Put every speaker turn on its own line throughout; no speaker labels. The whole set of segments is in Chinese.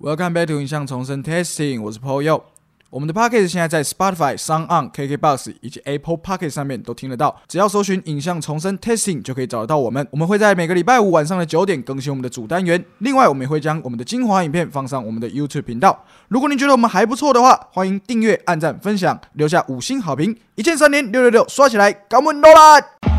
Welcome back to 影像重生 Testing，我是 Paul Yo。我们的 Podcast 现在在 Spotify、s o n On、KKBox 以及 Apple Pocket 上面都听得到，只要搜寻“影像重生 Testing” 就可以找得到我们。我们会在每个礼拜五晚上的九点更新我们的主单元，另外我们也会将我们的精华影片放上我们的 YouTube 频道。如果您觉得我们还不错的话，欢迎订阅、按赞、分享，留下五星好评，一键三连六六六刷起来，干我诺啦！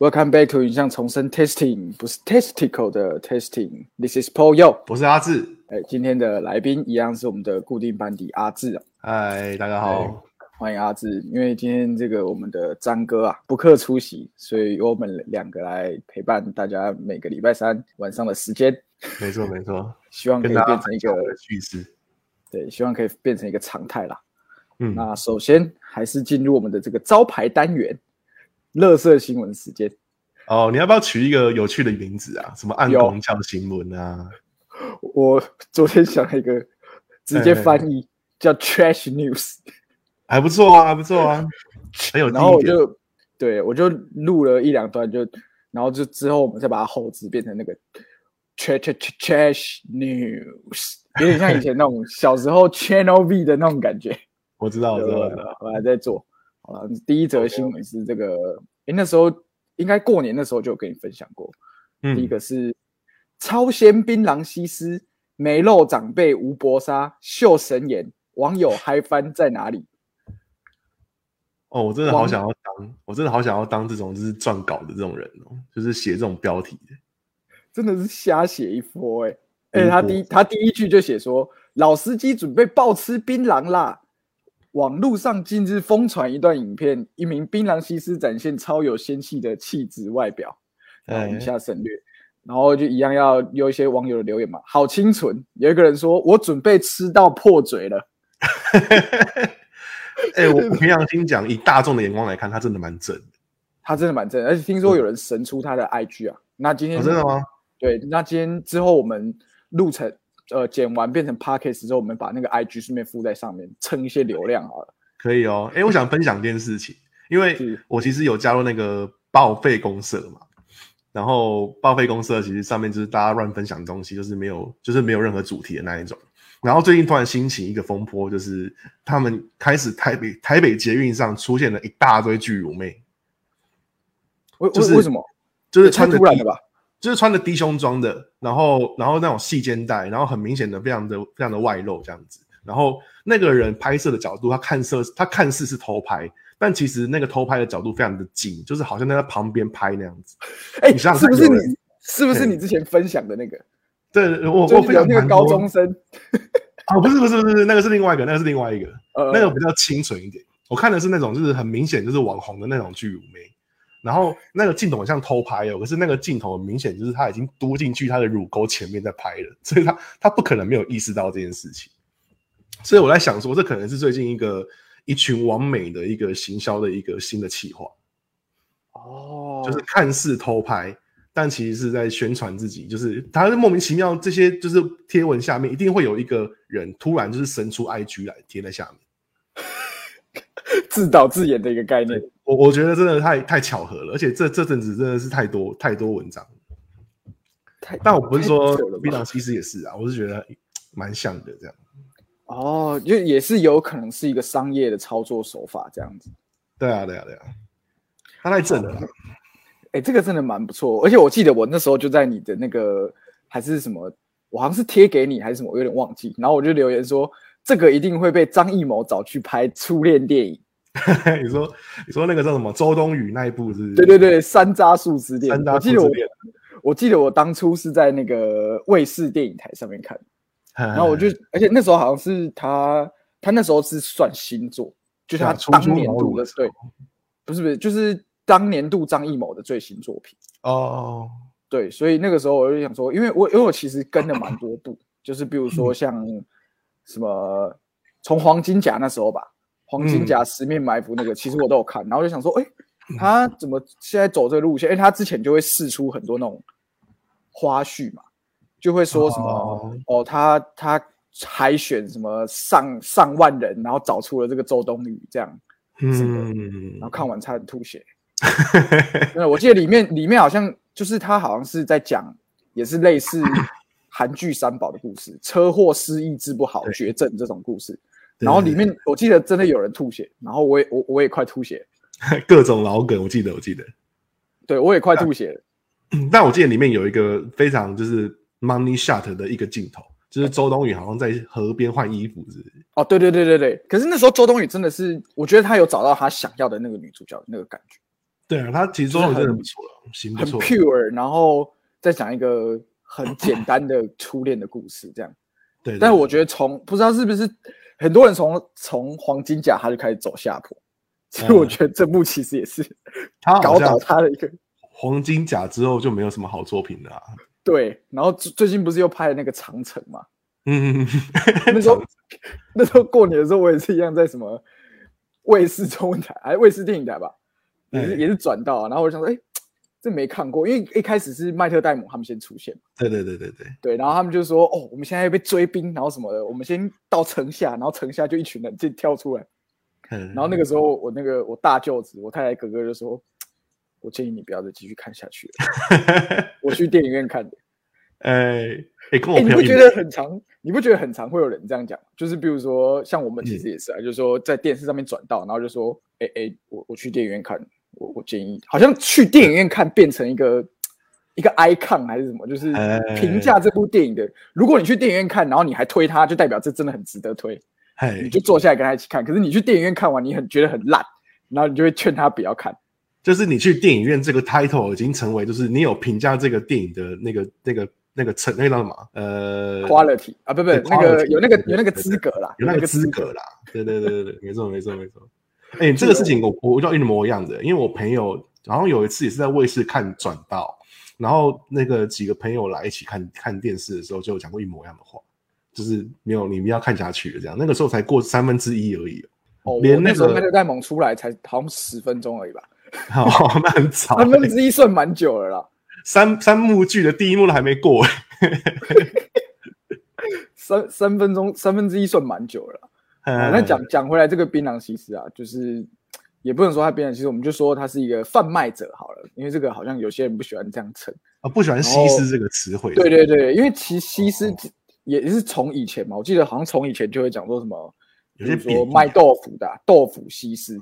Welcome back to 影像重生 Testing，不是 Testicle 的 Testing。This is Paul Yo。
不是阿志，
哎，今天的来宾一样是我们的固定班底阿志啊，
嗨，大家好。
欢迎阿志。因为今天这个我们的张哥啊不克出席，所以由我们两个来陪伴大家每个礼拜三晚上的时间，
没错没错，
希望可以变成一个
分享我的趣事。
对，希望可以变成一个常态啦。
嗯，
那首先还是进入我们的这个招牌单元——乐色新闻时间。
哦，你要不要取一个有趣的名字啊？什么暗公教新闻啊？
我昨天想了一个，直接翻译叫 Trash News。
还不错啊，还不错啊，很有
然后我。就对我就录了一两段，就然后就之后我们再把它后置变成那个 trash trash trash news，有点像以前那种小时候 Channel V 的那种感觉。
我知道，我知道，我知道。
我还在做。好了，第一则新闻是这个，诶，那时候应该过年的时候就有跟你分享过。第一
嗯，
个是超鲜槟榔西施，梅肉长辈吴伯沙秀神颜，网友嗨翻在哪里？
哦，我真的好想要当，我真的好想要当这种就是撰稿的这种人哦，就是写这种标题的。
真的是瞎写一波哎、哎、他第一他第一句就写说老司机准备暴吃槟榔啦。网络上近日疯传一段影片，一名槟榔西施展现超有仙气的气质外表，然后以
哎
下省略，然后就一样要有一些网友的留言嘛，好清纯。有一个人说：“我准备吃到破嘴了。
哎、我我凭良心讲，以大众的眼光来看，他真的蛮正的。”
他真的蛮正，而且听说有人神出他的 IG 啊。那今天、
哦，真的吗？
对，那今天之后我们录成呃剪完变成 podcast 之后，我们把那个 IG 顺便附在上面，蹭一些流量好了。
可以哦。哎、我想分享一件事情，因为我其实有加入那个报废公社嘛，然后报废公社其实上面就是大家乱分享东西，就是没有就是没有任何主题的那一种。然后最近突然兴起一个风波，就是他们开始台北台北捷运上出现了一大堆巨乳妹，
为
就是
为为什么？
就是
太
穿
突然了吧？
就是穿着低胸装的，然后然后那种细肩带，然后很明显的非常的非常的外露这样子。然后那个人拍摄的角度，他看似他看似是偷拍，但其实那个偷拍的角度非常的近，就是好像在他旁边拍那样子。
哎、
你想想
是不是你？是不是你之前分享的那个？
对，我我分享
那个高中生，
哦，不是不是不是，那个是另外一个，那个是另外一个，
呃，
那个比较清纯一点。我看的是那种就是很明显就是网红的那种巨乳妹，然后那个镜头很像偷拍哦，可是那个镜头很明显就是他已经嘟进去他的乳沟前面在拍了，所以他他不可能没有意识到这件事情。所以我在想说，这可能是最近一个一群完美的一个行销的一个新的企划，
哦，
就是看似偷拍，但其实是在宣传自己，就是他是莫名其妙这些就是贴文下面一定会有一个人突然就是伸出 IG 来贴在下面。
自导自演的一个概念。
我我觉得真的太太巧合了，而且这这阵子真的是太多太多文章。
太
但我不是说
太扯了吧
槟榔西施也是啊，我是觉得蛮像的这样。
哦，就也是有可能是一个商业的操作手法这样子。
对啊，对啊，对啊，他太正了啦。
哎、这个真的蛮不错，而且我记得我那时候就在你的那个还是什么，我好像是贴给你还是什么，我有点忘记。然后我就留言说，这个一定会被张艺谋找去拍初恋电影。
你说你说那个叫什么周冬雨那一部是是？
对对对，山楂树之恋。
山楂
我记得我
树之恋
我记得我当初是在那个卫视电影台上面看，
然
然后我就，而且那时候好像是他，他那时候是算新作，就是他当年度的对，不是不是，就是当年度张艺谋的最新作品。
哦，
对，所以那个时候我就想说，因为我因为我其实跟了蛮多部，就是比如说像什么从黄金甲那时候吧，黄金甲十面埋伏那个，其实我都有看，然后就想说，哎、他怎么现在走这个路线？因为他之前就会试出很多那种花絮嘛，就会说什么
哦
哦他他海选什么上上万人，然后找出了这个周冬雨这样，
嗯
然后看完差点吐血。那，我记得里面里面好像就是他好像是在讲，也是类似韩剧三宝的故事，车祸失忆治不好
对
绝症这种故事。
对
然后里面我记得真的有人吐血，然后我也我我也快吐血，
各种老梗，我记得我记得。
对我也快吐血了。
但我记得里面有一个非常就是 money shot 的一个镜头，就是周冬雨好像在河边换衣服，是？
哦，对对对对对，可是那时候周冬雨真的是，我觉得她有找到她想要的那个女主角的那个感觉，
对啊，她其实周冬雨真的不错了，行不
很。pure，然后再讲一个很简单的 初恋的故事，这样。
对，对
但是我觉得从不知道是不是很多人从从黄金甲他就开始走下坡，所以我觉得这部其实也是
他
搞倒他的一个
黄金甲之后就没有什么好作品了、啊。
对。然后最最近不是又拍了那个长城嘛？
嗯，
那时候那时候过年的时候，我也是一样在什么卫视中文台还是卫视电影台吧，也是
哎
也是转到、啊，然后我就想说，哎、这没看过，因为一开始是麦特戴姆他们先出现嘛，
对对对对对，
对，然后他们就说，哦，我们现在要被追兵，然后什么的，我们先到城下，然后城下就一群人就跳出来，
嗯，
然后那个时候我那个我大舅子，我太太哥哥就说，我建议你不要再继续看下去了，我去电影院看的。
哎哎，跟我
哎、你不觉得很常？你不觉得很常会有人这样讲？就是比如说，像我们其实也是啊，就是说在电视上面转到，然后就说，哎、哎、我我去电影院看，建议，好像去电影院看变成一个一个 icon 还是什么，就是
哎
评价这部电影的。如果你去电影院看，然后你还推它，就代表这真的很值得推，
哎
你，就坐下来跟他一起看。可是你去电影院看完，你很觉得很烂，然后你就会劝他不要看。
就是你去电影院这个 title 已经成为，就是你有评价这个电影的那个那个那个成那个叫什么？呃
，quality 啊，不不，
对
那个有那个有那个
对
资格啦，
有那个资格啦。对对对对对，没错没错没错。哎、这个事情我我遇到一模一样的，因为我朋友然后有一次也是在卫视看转到，然后那个几个朋友来一起看看电视的时候，就有讲过一模一样的话，就是没有你们要看下去了这样。那个时候才过三分之一而已
哦，我
连那个
候麦特戴蒙出来才好像十分钟而已吧，
好，那很早、
三分之一算蛮久了啦。
三三幕剧的第一幕都还没过，
三三分钟三分之一算蛮久了啦。那讲讲回来，这个槟榔西施啊，就是也不能说他槟榔西施，我们就说他是一个贩卖者好了，因为这个好像有些人不喜欢这样称。
啊不喜欢西施这个词汇，
对对对，因为其实西施也是从以前嘛，我记得好像从以前就会讲说什么，比如
有些
说卖豆腐的啊、豆腐西施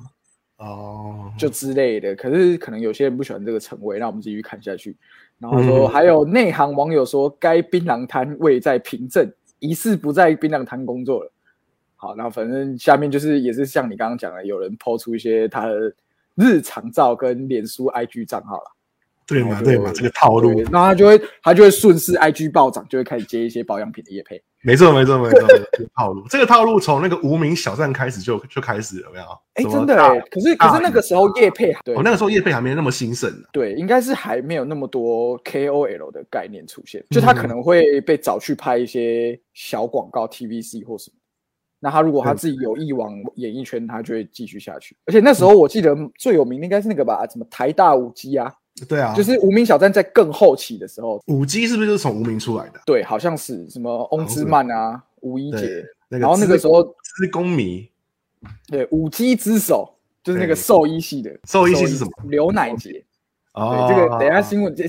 哦，
就之类的。可是可能有些人不喜欢这个称谓，那我们继续看下去。然后说
嗯
还有内行网友说，该槟榔摊位在平镇，疑似不在槟榔摊工作了。好，然后反正下面就是也是像你刚刚讲的，有人抛出一些他的日常照跟脸书 IG 账号了。
对嘛对嘛，这个套路
对，然后他就会他就会顺势 IG 暴涨，就会开始接一些保养品的业配。
没错，没错，没错，这个套路，这个套路从那个无名小站开始就就开始了，有没有？
哎，真的哎，可是可是那个时候业配对
哦，那个时候叶配还没那么兴盛呢。
对，应该是还没有那么多 KOL 的概念出现，就他可能会被找去拍一些小广告、TVC 或什么。那他如果他自己有意往演艺圈，他就会继续下去。而且那时候我记得最有名的应该是那个吧，什么台大五 G 啊，
对啊，
就是无名小站在更后期的时候，
五 G 是不是就是从无名出来的？
对，好像是什么翁之曼啊、吴一
对
杰，，
那个
然后那个
资
时候
是公迷
对五 G 之首就是那个
对
兽医系的，
兽医系是什么？
刘乃杰。
哦，
对，这个等一下新闻这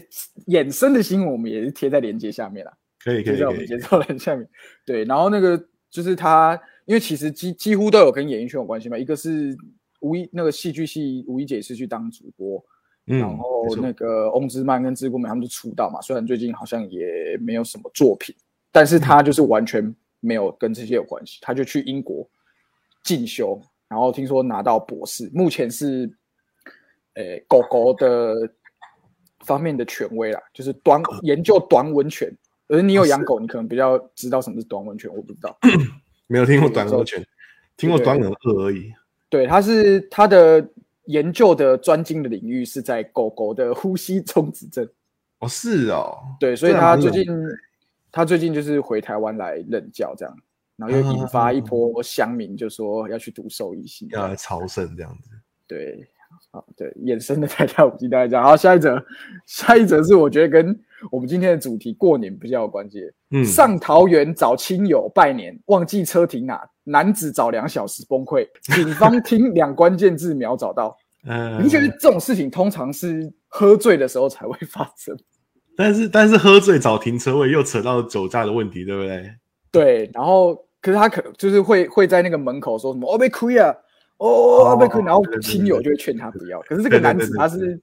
衍生的新闻，我们也是贴在连接下面啦。
可以可
以在我们节奏栏下面。对，然后那个就是他，因为其实几几乎都有跟演艺圈有关系嘛。一个是吴一那个戏剧系吴一姐是去当主播，
嗯，
然后那个翁之曼跟知姑美他们就出道嘛。虽然最近好像也没有什么作品，但是他就是完全没有跟这些有关系，他就去英国进修，然后听说拿到博士，目前是呃狗狗的方面的权威啦，就是短研究短吻犬。而你有养狗，你可能比较知道什么是短吻犬，我不知道。
没有听过短耳犬，听过短耳鳄而已。
对，它是它的研究的专精的领域是在狗狗的呼吸中止症。
哦，是哦，
对，所以
这还蛮有
他最近他最近就是回台湾来任教这样，然后又引发一波乡民就说要去读兽医系。
要来朝圣这样子。
对，好对，衍生的 台大五 G 大概这样。好，下一则，下一则是我觉得跟我们今天的主题过年比较有关系。
嗯，
上桃园找亲友拜年，忘记车停哪，男子找两小时崩溃，警方 听两关键字秒找到。
嗯
你不觉得这种事情通常是喝醉的时候才会发生？
但是但是喝醉找停车位又扯到酒驾的问题，对不对？
对，然后可是他可就是会会在那个门口说什么“哦被亏啊，哦被亏”，然后亲友就会劝他不要。可是这个男子他是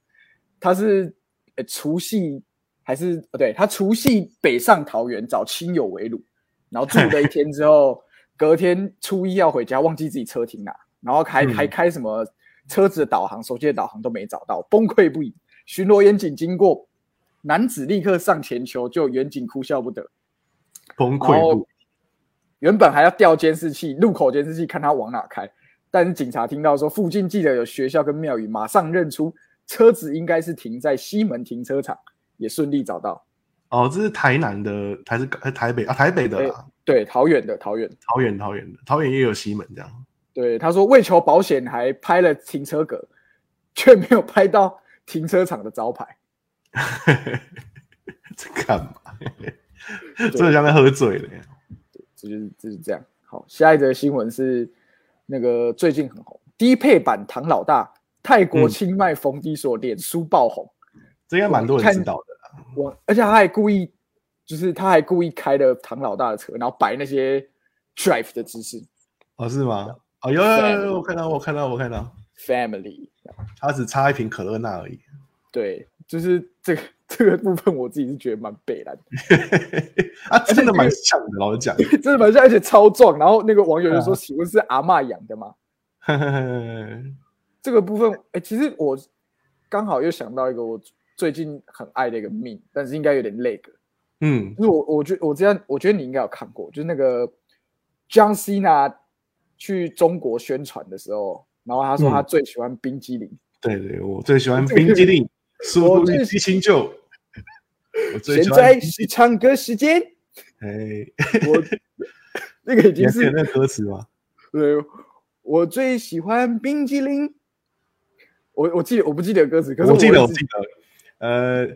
他是呃除夕还是呃对他除夕北上桃园找亲友围炉，然后住了一天之后，隔天初一要回家，忘记自己车停哪，然后还、
嗯
还开什么车子的导航、手机的导航都没找到，崩溃不已。巡逻员警经过，男子立刻上前求救，远警哭笑不得。
崩溃不？
原本还要调监视器，路口监视器看他往哪开，但是警察听到说附近记得有学校跟庙宇，马上认出车子应该是停在西门停车场，也顺利找到。
哦，这是台南的还是台北啊？台北的啦，
对，桃园的桃园，
桃园桃园的，桃园也有西门这样。
对，他说为求保险还拍了停车格，却没有拍到停车场的招牌。
这干嘛？真的像在喝醉了耶。
这就是就是这样。好，下一则新闻是那个最近很红，低配版唐老大，泰国
嗯
清迈逢低所脸书爆红。
这应该蛮多人知道的啦。
我而且他还故意，就是他还故意开了唐老大的车，然后摆那些 drive 的姿势
哦，是吗？哦，有有有有，我看到，我看到，我看到
，，family。
他只差一瓶可乐那而已。
对，就是这个这个部分，我自己是觉得蛮北蓝的，
啊，真的蛮像的，老实讲。
真的蛮像，而且超壮。然后那个网友就说：“
啊
请问是阿嬷养的吗？” 这个部分，哎、其实我刚好又想到一个我最近很爱的一个 meme，但是应该有点累个。
嗯，
就是我我觉我这样，我觉得你应该有看过，就是那个 John Cena 去中国宣传的时候，然后他说他
嗯
最喜欢冰激凌，
对对，我最喜欢冰激凌，速度与激情就。我最
现
喜欢
在是唱歌时间。
哎，
我 那个已
你
经是
那个歌词吗？
对，我最喜欢冰激凌。我我记得我不记得歌词，可是
我记得，记得，呃，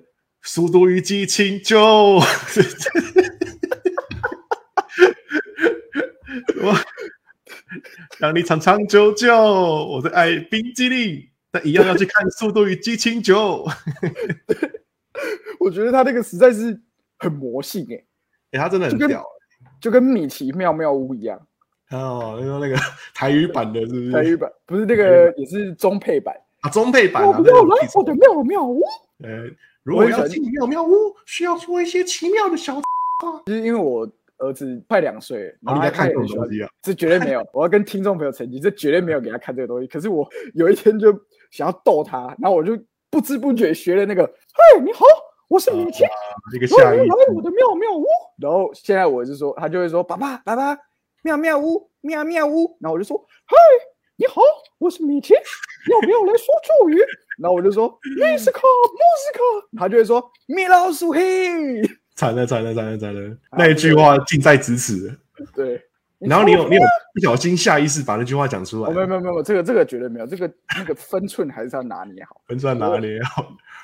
速度与激情就。我让你长长久久，我最爱冰激凌，但一样要去看《速度与激情九》。
我觉得他那个实在是很魔性哎、
哎、他真的很屌
就跟米奇妙妙屋一样。
哦，那个那 个台语版的，是不是？
台语版不是那个也是中配版。
啊，中配版
要
啊，那个
不要来我的妙妙屋？
呃，如果要进妙妙屋，需要做一些奇妙的小话。
就是因为我儿子快两岁，然后他
看这种东西啊？
这绝对没有，我要跟听众朋友澄清，这绝对没有给他看这个东西。可是我有一天就想要逗他，然后我就不知不觉学了那个，嘿，你好，我是米奇，
一个
欢迎
下意识
来我的妙妙屋。然后现在我就说，他就会说，爸爸，爸爸，妙妙屋，妙妙屋。然后我就说，嗨，你好，我是米奇，要不要来说咒语？然后我就说，穆斯克，穆斯克。他就会说，米老鼠嘿。
惨了惨了惨了惨了，那一句话近在咫尺了。
对，
然后你有你有不小心下意识把那句话讲出
哦，没有
来，
没有没有，这个这个绝对没有，这个那个分寸还是要拿捏好。
分出来哪好，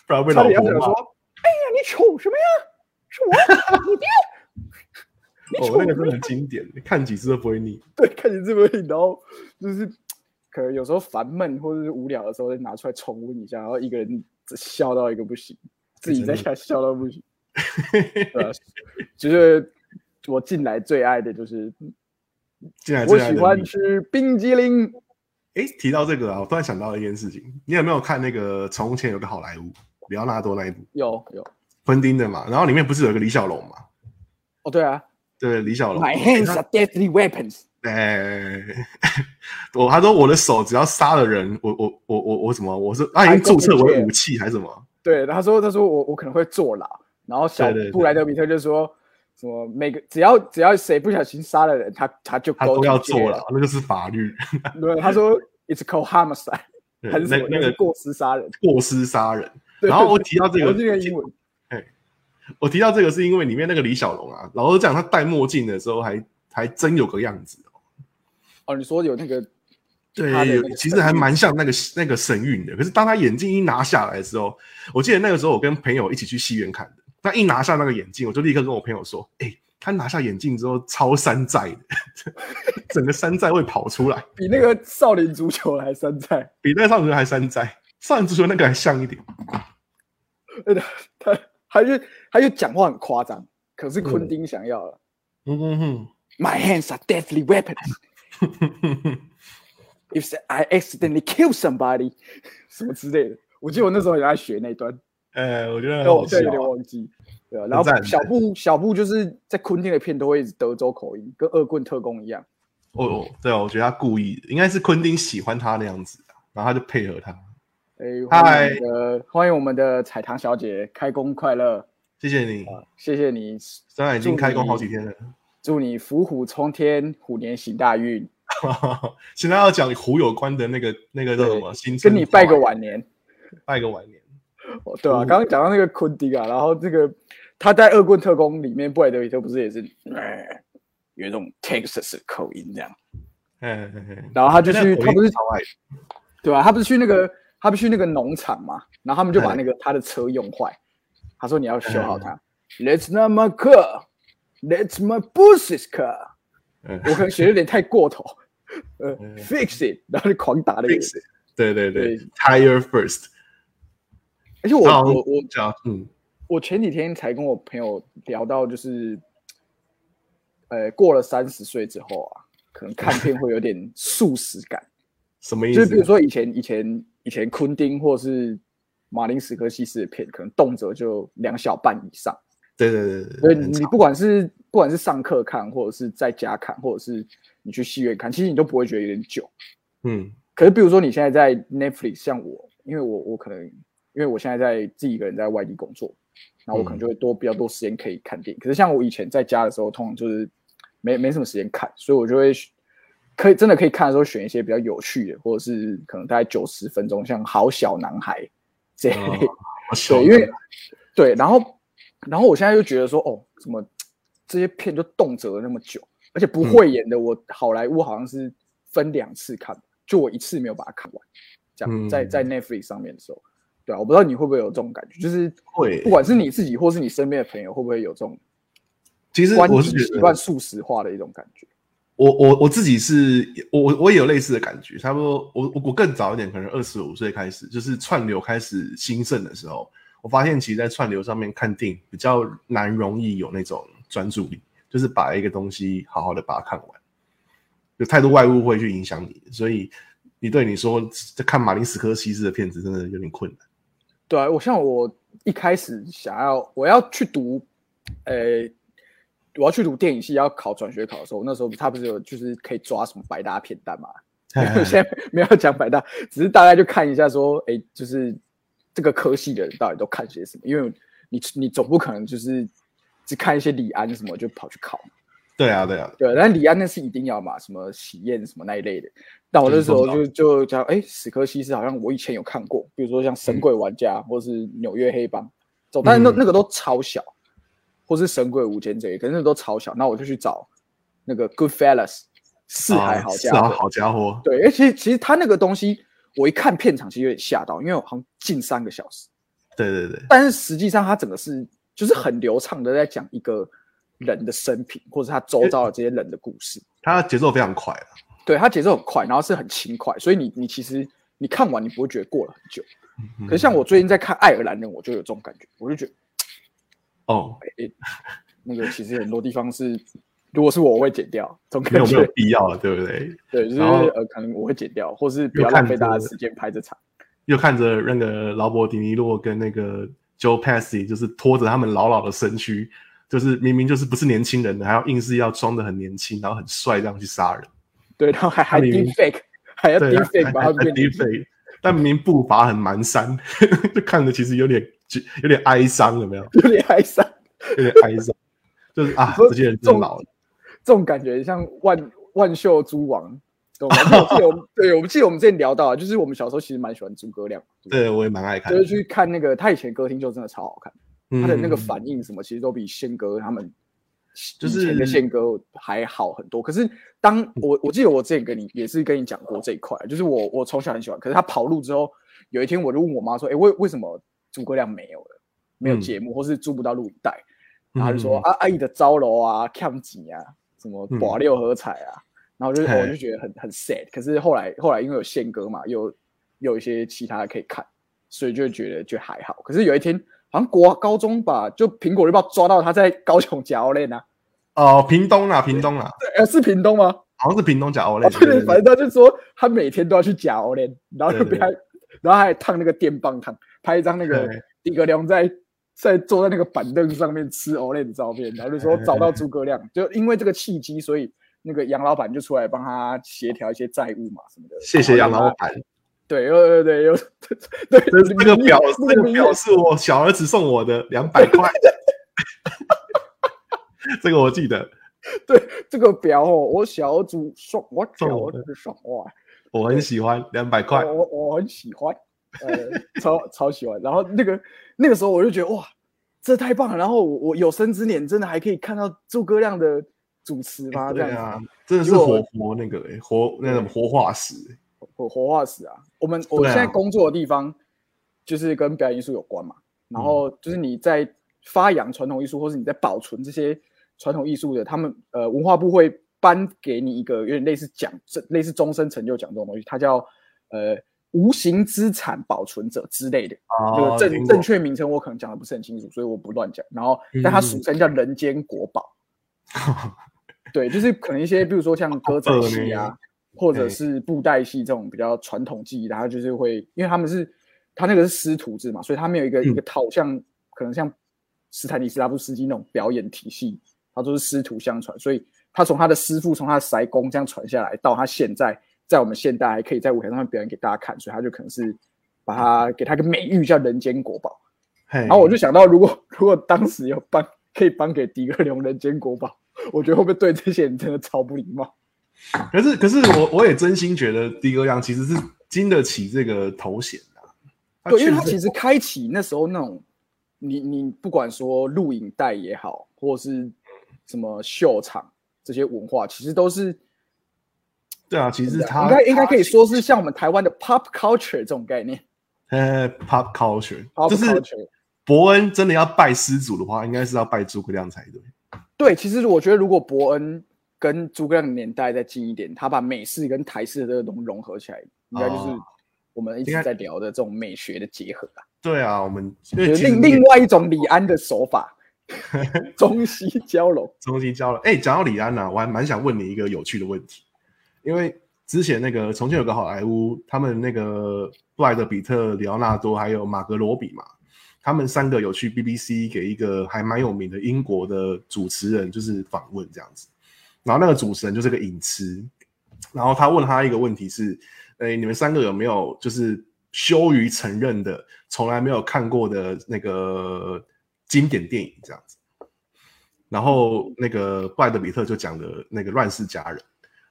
不然被
差
老婆骂。
哎呀，你瞅什么呀？是我，你爹。你
哦？那个真的很经典，看几次都不会腻。
对，看几次不会腻，然后就是可能有时候烦闷或者是无聊的时候，再拿出来重温一下，然后一个人笑到一个不行，自己在家笑到不行。对啊，就是我近来最爱的就是我
进来最爱的
喜欢吃冰激凌。
哎，提到这个啊，我突然想到了一件事情，你有没有看那个从前有个好莱坞，里奥纳多那一部
有有
昆汀的嘛？然后里面不是有一个李小龙嘛？
哦，对啊
对，李小龙。
，My hands are deadly weapons。
哎，我他说我的手只要杀了人，我我我我我什么？我是他已经注册为武器还是什么？
对，他说他说我我可能会坐牢，然后小布莱德比特就说什么每个只要只要谁不小心杀了人，他他就
他都要坐牢，那就是法律。
对，他说 it's called homicide 还是什么？
那个
过失杀人。
过失杀人。然后我提到这个
我这个英文，
我提到这个是因为里面那个李小龙啊，老实讲，他戴墨镜的时候还还真有个样子哦。
哦，你说有那个
对其实还蛮像那个那个神韵的。可是当他眼镜一拿下来的时候，我记得那个时候我跟朋友一起去戏院看的，那一拿下那个眼镜，我就立刻跟我朋友说：“哎、他拿下眼镜之后超山寨的，整个山寨会跑出来，
比那个少林足球还山寨。
比那个少女还山寨，少林足球那个还像一点。
呃他他就他就讲话很夸张，可是昆汀想要了。
嗯哼哼
My hands are deadly weapons. If I accidentally kill somebody，什么之类的。我记得我那时候也在学那段，
呃，我觉得好笑
我现在有点忘记。对啊，然后小布小布就是在昆汀的片都会一直德州口音，跟恶棍特工一样。
哦哦，对啊，我觉得他故意的，应该是昆汀喜欢他那样子啊，然后他就配合他。
哎，欢迎我们的欢迎我们的彩棠小姐，开工快乐！
谢谢你，
谢谢你，
虽然已经开工好几天了，
祝你伏虎冲天，虎年行大运，
现在要讲虎有关的那个那个叫什么
跟你拜个晚年。
拜个晚年。
哦，对啊，
虎。
刚刚讲到那个昆迪啊，然后这个他在《恶棍特工》里面，布莱德比特不是也是，呃有一种 Texas 的口音这样，
嗯嗯嗯，
然后他就去，他不是对吧、他不是去那个，他不是去那个农场嘛，然后他们就把
哎
那个他的车用坏，他说你要修好它、
嗯
Let's not my car, Let's my boss's car。
嗯。
我可能写的有点太过头，呃
嗯
，fix it，然后就狂打那个。
对对对。
对
，Tire First，
而且我我我
讲嗯。
我前几天才跟我朋友聊到，就是，呃，过了三十岁之后啊，可能看片会有点速食感。
什么意思？
就是比如说以前以前以前昆汀或是马林史科西斯的片，可能动辄就两小半以上。
对对对对
所以你不管是不管是上课看，或者是在家看，或者是你去戏院看，其实你都不会觉得有点久。
嗯
可是比如说你现在在 Netflix，像我，因为我我可能因为我现在在自己一个人在外地工作，然后我可能
嗯
就会多比较多时间可以看电影。可是像我以前在家的时候，通常就是没没什么时间看，所以我就会可以真的可以看的时候选一些比较有趣的，或者是可能大概九十分钟，像《好小男孩》这一类。对，因为对，然后然后我现在就觉得说，哦，怎么这些片就动辄那么久，而且不会演的，我好莱坞好像是分两次看，就我一次没有把它看完，这样、
嗯。
在在 Netflix 上面的时候，对啊，我不知道你会不会有这种感觉，就是
会。
不管是你自己或是你身边的朋友，会不会有这种
其实我是
习惯速食化的一种感觉？
我我我自己是我我我也有类似的感觉，差不多我我我更早一点，可能二十五岁开始，就是串流开始兴盛的时候，我发现其实，在串流上面看电影比较难容易有那种专注力，就是把一个东西好好的把它看完，有太多外物会去影响你，所以你对你说在看马林斯科西斯的片子真的有点困难。
对啊，我像我一开始想要我要去读，呃，我要去读电影系，要考转学考的时候，那时候他不是有就是可以抓什么百大片单嘛？现在没有讲百大，只是大概就看一下说，哎，就是这个科系的人到底都看些什么？因为你你总不可能就是只看一些李安什么就跑去考嘛。
对啊，对啊，
对，但李安那是一定要嘛，什么喜宴什么那一类的。但我那时候就就讲，哎，史科西斯好像我以前有看过，比如说像《神鬼玩家》或是《纽约黑帮》走，但是那
嗯
那个都超小，或是《神鬼无间》这些，可是那都超小。那我就去找那个《Goodfellas》四海好家伙。
好家伙，
对，而且其实他那个东西，我一看片场其实有点吓到，因为我好像近三个小时，
对对对，
但是实际上它整个是就是很流畅的在讲一个人的生平，或者他周遭的这些人的故事。
他节奏非常快啊。
对，它节奏很快，然后是很轻快，所以你你其实你看完你不会觉得过了很久。
嗯
可是像我最近在看《爱尔兰人》，我就有这种感觉，我就觉得，
哦，
诶、那个其实很多地方是，如果是我，我会剪掉，这种感
没有没有。必要了，对不对？
对，就是呃，可能我会剪掉，或是不要浪费大家的时间拍这场。
又看着那个劳勃迪尼洛跟那个 Joe Pesci，就是拖着他们老老的身躯，就是明明就是不是年轻人的，还要硬是要装的很年轻，然后很帅这样去杀人。
对，然后还还 deep fake，还要
对
deep fake 把
还还
它变
deep fake，但明明步伐很蹒跚，就看着其实有点有点哀伤，有没有？
有点哀伤。
有点哀伤，就是啊，
说
这些人真老了。
这种感觉像万万秀诸王，懂吗？我记得我们 对，我们记得我们之前聊到啊，就是我们小时候其实蛮喜欢诸葛亮，
对，我也蛮爱看。
就是去看那个他以前歌厅就真的超好看，他的那个
嗯
反应什么，其实都比宪哥他们
就是
以前的宪哥还好很多。可是当
嗯
我我记得我之前跟你也是跟你讲过这一块，就是我我从小很喜欢，可是他跑路之后，有一天我就问我妈说，哎、为为什么诸葛亮没有了？没有
嗯
节目，或是租不到录影带，然后就说、
嗯
啊阿姨的招楼啊、看几啊、什么
嗯
保六合彩啊，然后就
嘿
我就觉得很很 sad。可是后来后来因为有宪歌嘛，又又有一些其他的可以看，所以就觉得就还好。可是有一天好像国高中吧，就苹果日报抓到他在高雄假奥练啊，
哦，屏东啊，屏东啊，
对呃是屏东吗？
好像是屏东假欧练，
对对，反正他就说他每天都要去假 o l 然后就被他，
对
然后还烫那个电棒烫，拍一张那个
对
诸葛亮在在坐在那个板凳上面吃 o l 的照片，然后就说找到诸葛亮，就因为这个契机，所以那个杨老板就出来帮他协调一些债务嘛什么的。
谢谢杨老
板。
板。
对，有对对有 对，
这这个表，这个表是我小儿子送我的两百块，这个我记得，
对这个表哦，我小组送我小
送我的
儿子送我。
我很喜欢两百块。
我我很喜欢，呃，超超喜欢。然后那个那个时候我就觉得哇，这太棒了。然后我我有生之年真的还可以看到诸葛亮的主持吗？这样
对啊，，真的是活活那个欸活那种活化石欸。
活活化石啊。我们我现在工作的地方就是跟表演艺术有关嘛。然后
嗯
就是你在发扬传统艺术，或是你在保存这些传统艺术的，他们呃文化部会颁给你一个有点类似奖，这类似终身成就奖这种东西，它叫呃无形资产保存者之类的。那个
哦，
正正确名称我可能讲的不是很清楚，所以我不乱讲。然后，但它俗称叫人间国宝。对，就是可能一些，比如说像歌仔戏啊，或者
哎
是布袋戏这种比较传统技艺的，它就是会，因为他们是他那个是师徒制嘛，所以他没有一个、一个套像可能像斯坦尼斯拉夫斯基那种表演体系，他都是师徒相传，所以他从他的师傅从他的塞工这样传下来，到他现在在我们现代还可以在舞台上面表演给大家看，所以他就可能是把他给他一个美誉叫人间国宝。
然
然后我就想到，如果 如果当时有颁可以颁给迪克龙人间国宝，我觉得会不会对这些人真的超不礼貌？
可是可是我我也真心觉得迪格亮其实是经得起这个头衔的啊。
对，因为他其实开启那时候那种，你你不管说录影带也好，或是什么秀场这些文化，其实都是
对啊，其实他
应该应该可以说是像我们台湾的 pop culture 这种概念
呃 pop
culture，，pop
就是
culture。
伯恩真的要拜师祖的话，应该是要拜诸葛亮才对。
对，其实我觉得如果伯恩跟诸葛亮的年代再近一点，他把美式跟台式的这个东西融合起来，应该就是
哦
我们一直在聊的这种美学的结合啊。
对啊，我们
另另外一种李安的手法，中西交融。
中西交融。哎，讲到李安呐、我还蛮想问你一个有趣的问题，因为之前那个重庆有个好莱坞，他们那个布莱德比特、里奥纳多还有马格罗比嘛，他们三个有去 BBC 给一个还蛮有名的英国的主持人就是访问这样子，然后那个主持人就是个影痴，然后他问他一个问题是，哎，你们三个有没有就是羞于承认的，从来没有看过的那个经典电影这样子？然后那个布莱德比特就讲的那个《乱世佳人》，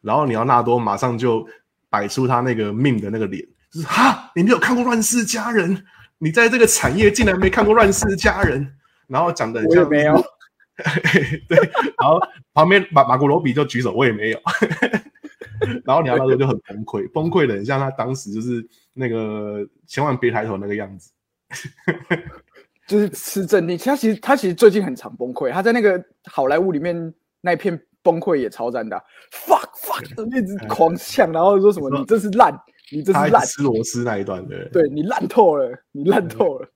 然后里奥纳多马上就摆出他那个命的那个脸，就是哈，你没有看过《乱世佳人》，你在这个产业竟然没看过《乱世佳人》，然后讲的
我也没有，
对，然后旁边马马古罗比就举手，我也没有，然后里奥纳多就很崩溃，崩溃的很像他当时就是那个千万别抬头那个样子，
就是吃镇定。他其实他其实最近很常崩溃，他在那个好莱坞里面那一片崩溃也超赞的啊、fuck fuck，一直狂呛，然后说什么你这是烂，你这是烂，
吃螺丝那一段的，
对你烂透了，你烂透了。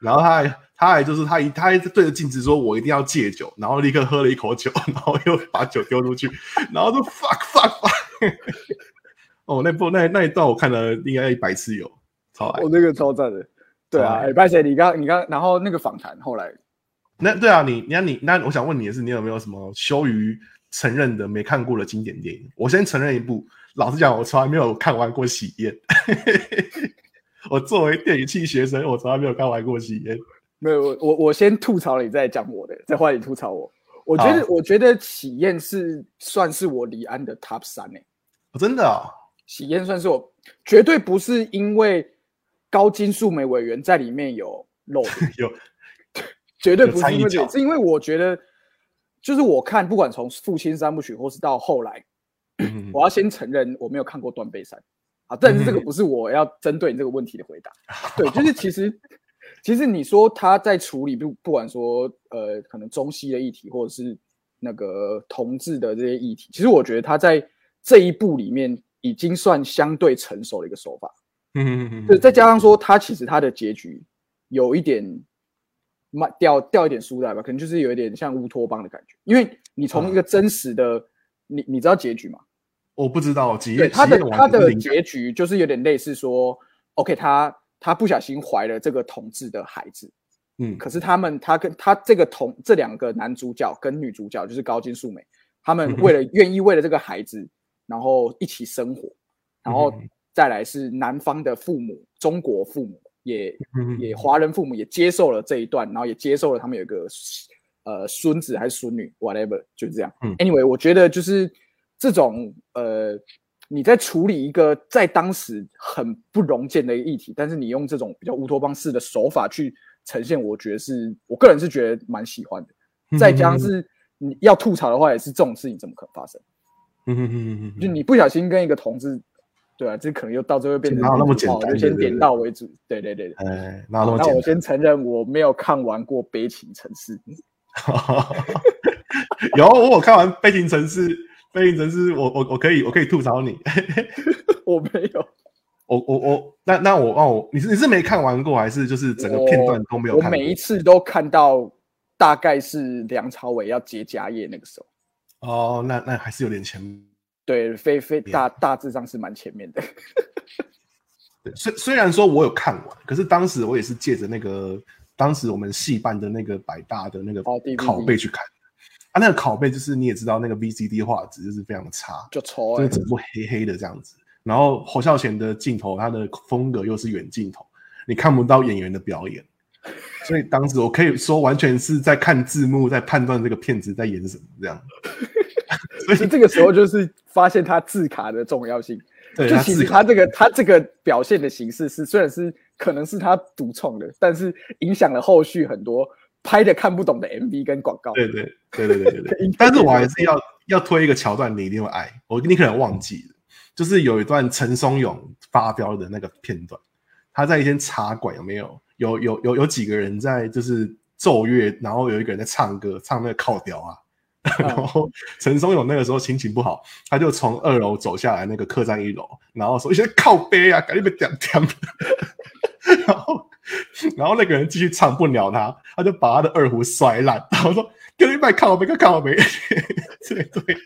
然后他还他还就是他一他还对着镜子说：“我一定要戒酒。”然后立刻喝了一口酒，然后又把酒丢出去，然后就 fuck fuck fuck。哦，那部那那一段我看了应该一百次有，超爱
我。那个超赞的。对啊，哎，拜谁？你刚你刚，然后那个访谈后来
那对啊，你那你那我想问你的是，你有没有什么羞于承认的没看过的经典电影？我先承认一部，老实讲，我从来没有看完过《喜宴》。我作为电影系学生，我从来没有看完过《喜宴》。
没有，我我我先吐槽你，再讲我的，再换你吐槽我。我觉得我觉得喜宴是算是我李安的 top 三诶、
哦、真的啊、
喜宴算是我绝对不是因为高金素梅委员在里面有露，
有
绝对不是因为这个，是因为我觉得就是我看不管从父亲三部曲或是到后来，
嗯
我要先承认我没有看过断背山啊，但是这个
嗯
不是我要针对你这个问题的回答。对，就是其实其实你说他在处理不不管说呃可能中西的议题，或者是那个同志的这些议题，其实我觉得他在这一部里面已经算相对成熟的一个手法。
嗯嗯
对，再加上说他其实他的结局有一点慢掉掉一点书来吧，可能就是有一点像乌托邦的感觉，因为你从一个真实的，你你知道结局吗？
我不知道几
对，他的他的结局就是有点类似说，OK，他他不小心怀了这个同志的孩子，
嗯。
可是他们他跟他这个同这两个男主角跟女主角就是高金素梅，他们为了愿意为了这个孩子，然后一起生活，然后再来是男方的父母，中国父母也
嗯
也华人父母也接受了这一段，然后也接受了他们有一个呃孙子还是孙女，whatever，就是这样。
嗯。
Anyway，我觉得就是这种呃，你在处理一个在当时很不容见的一个议题，但是你用这种比较乌托邦式的手法去呈现，我觉得是我个人是觉得蛮喜欢再加上是你要吐槽的话，也是这种事情怎么可能发生？
嗯嗯嗯嗯。
就你不小心跟一个同志，对啊，这可能又到最后变成
哪有那么
地图炮
简单
就先点到为主。对对对对。
哎，哪有那
好
么简单？
那我先承认我没有看完过《悲情城市》，
有，我有看完《悲情城市》，《悲情城市》我，我我可以我可以吐槽你。
我没有，
我我我，那那我哦，我你是你是没看完过，还是就是整个片段都没有？
我每一次都看到，大概是梁朝伟要接家业那个时候。
哦，那那还是有点前。
对，非非大大致上是蛮前面的。
对，虽虽然说我有看完，可是当时我也是借着那个当时我们戏办的那个百大的那个拷贝去看的。啊，那个拷贝就是你也知道，那个 VCD 画质就是非常的差，
就抽哎、
就是整部黑黑的这样子。然后侯孝贤的镜头，他的风格又是远镜头，你看不到演员的表演，所以当时我可以说完全是在看字幕，在判断这个片子在演什么这样。
所以这个时候就是发现他字卡的重要性。
对，
就其实
他
这个他这个表现的形式是，虽然是可能是他独创的，但是影响了后续很多拍的看不懂的 MV 跟广告。
对对对对对 对对但是我还是要要推一个桥段，你一定会爱。我你可能忘记了，就是有一段陈松勇发飙的那个片段，他在一间茶馆有没有？有有有有几个人在就是奏乐，然后有一个人在唱歌，唱那个靠调啊。然后陈松勇那个时候心情不好，他就从二楼走下来，那个客栈一楼，然后说一些靠背啊，赶紧被点点。然后然后那个人继续唱不鸟他，他就把他的二胡摔烂，然后说：“给你买靠背，靠背。”对 对，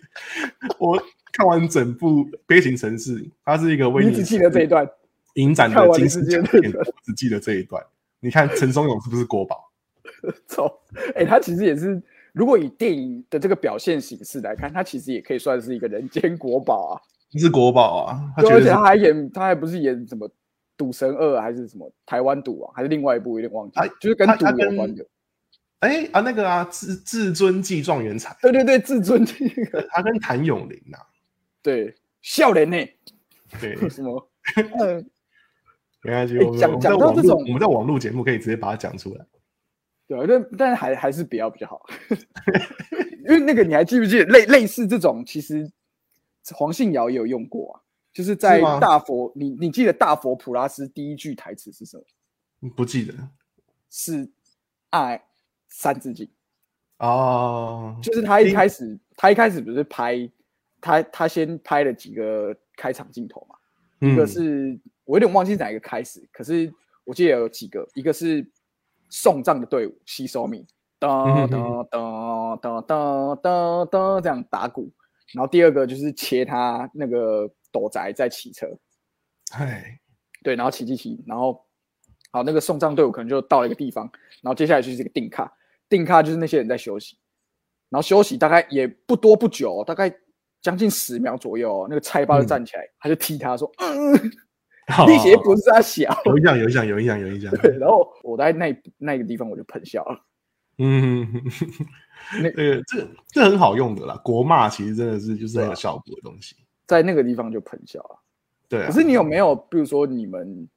我看完整部《悲情城市》，它是一个威尼斯
你只记得这一段，
影展
你
的金狮
只记得这一
奖片段，我只记得这一段。你看陈松勇是不是国宝？
操！哎、他其实也是，如果以电影的这个表现形式来看，他其实也可以算是一个人间国宝啊。
是国宝啊！他
而且他还演，他还不是演什么《赌神二》还是什么台湾赌王，还是另外一部有点忘记
他，
就是跟赌有关的。
哎啊那个啊，至至尊记状元才，
对对对，至尊这个
他跟谭咏麟呐、
对笑脸呢，
对，
什么？嗯，
没关系，
哎
我
讲到这种
我们在网络节目可以直接把它讲出来。
对啊，但但还还是比较比较好，因为那个你还记不记得类类似这种，其实黄信尧也有用过啊，就是在大佛，你你记得大佛普拉斯第一句台词是什么？
不记得
是爱三字经。
哦，
就是他一开始，他一开始不是拍他他先拍了几个开场镜头嘛，一个
嗯
是我有点忘记是哪一个开始，可是我记得有几个，一个是送葬的队伍吸收米，
嗯
哒哒哒哒哒哒哒这样打鼓，然后第二个就是切他那个斗宅在骑车，
哎，
对，然后骑骑骑，然后好，那个送葬队伍可能就到了一个地方，然后接下来就是一个定卡，定卡就是那些人在休息，然后休息大概也不多不久，大概将近十秒左右，那个菜包就站起来，他就踢他说：“嗯，力气不是他小。
有印象，有印象，有印象，有印象。
对，然后我在那那个地方我就喷笑了。
嗯，
那
这个这这很好用的啦，国骂其实真的是就是很有效果的东西。
在那个地方就喷笑了。
对啊，
可是你有没有，比如说你们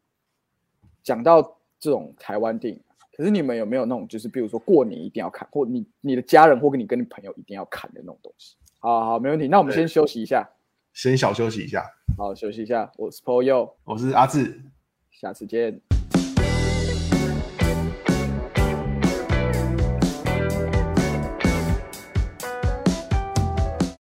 讲到这种台湾电影，可是你们有没有那种，就是比如说过年一定要看，或你你的家人或跟你跟你朋友一定要看的那种东西？好好，没问题。那我们先休息一下，
先小休息一下。
好，休息一下。我是 Paul Yo，
我是阿志，
下次见。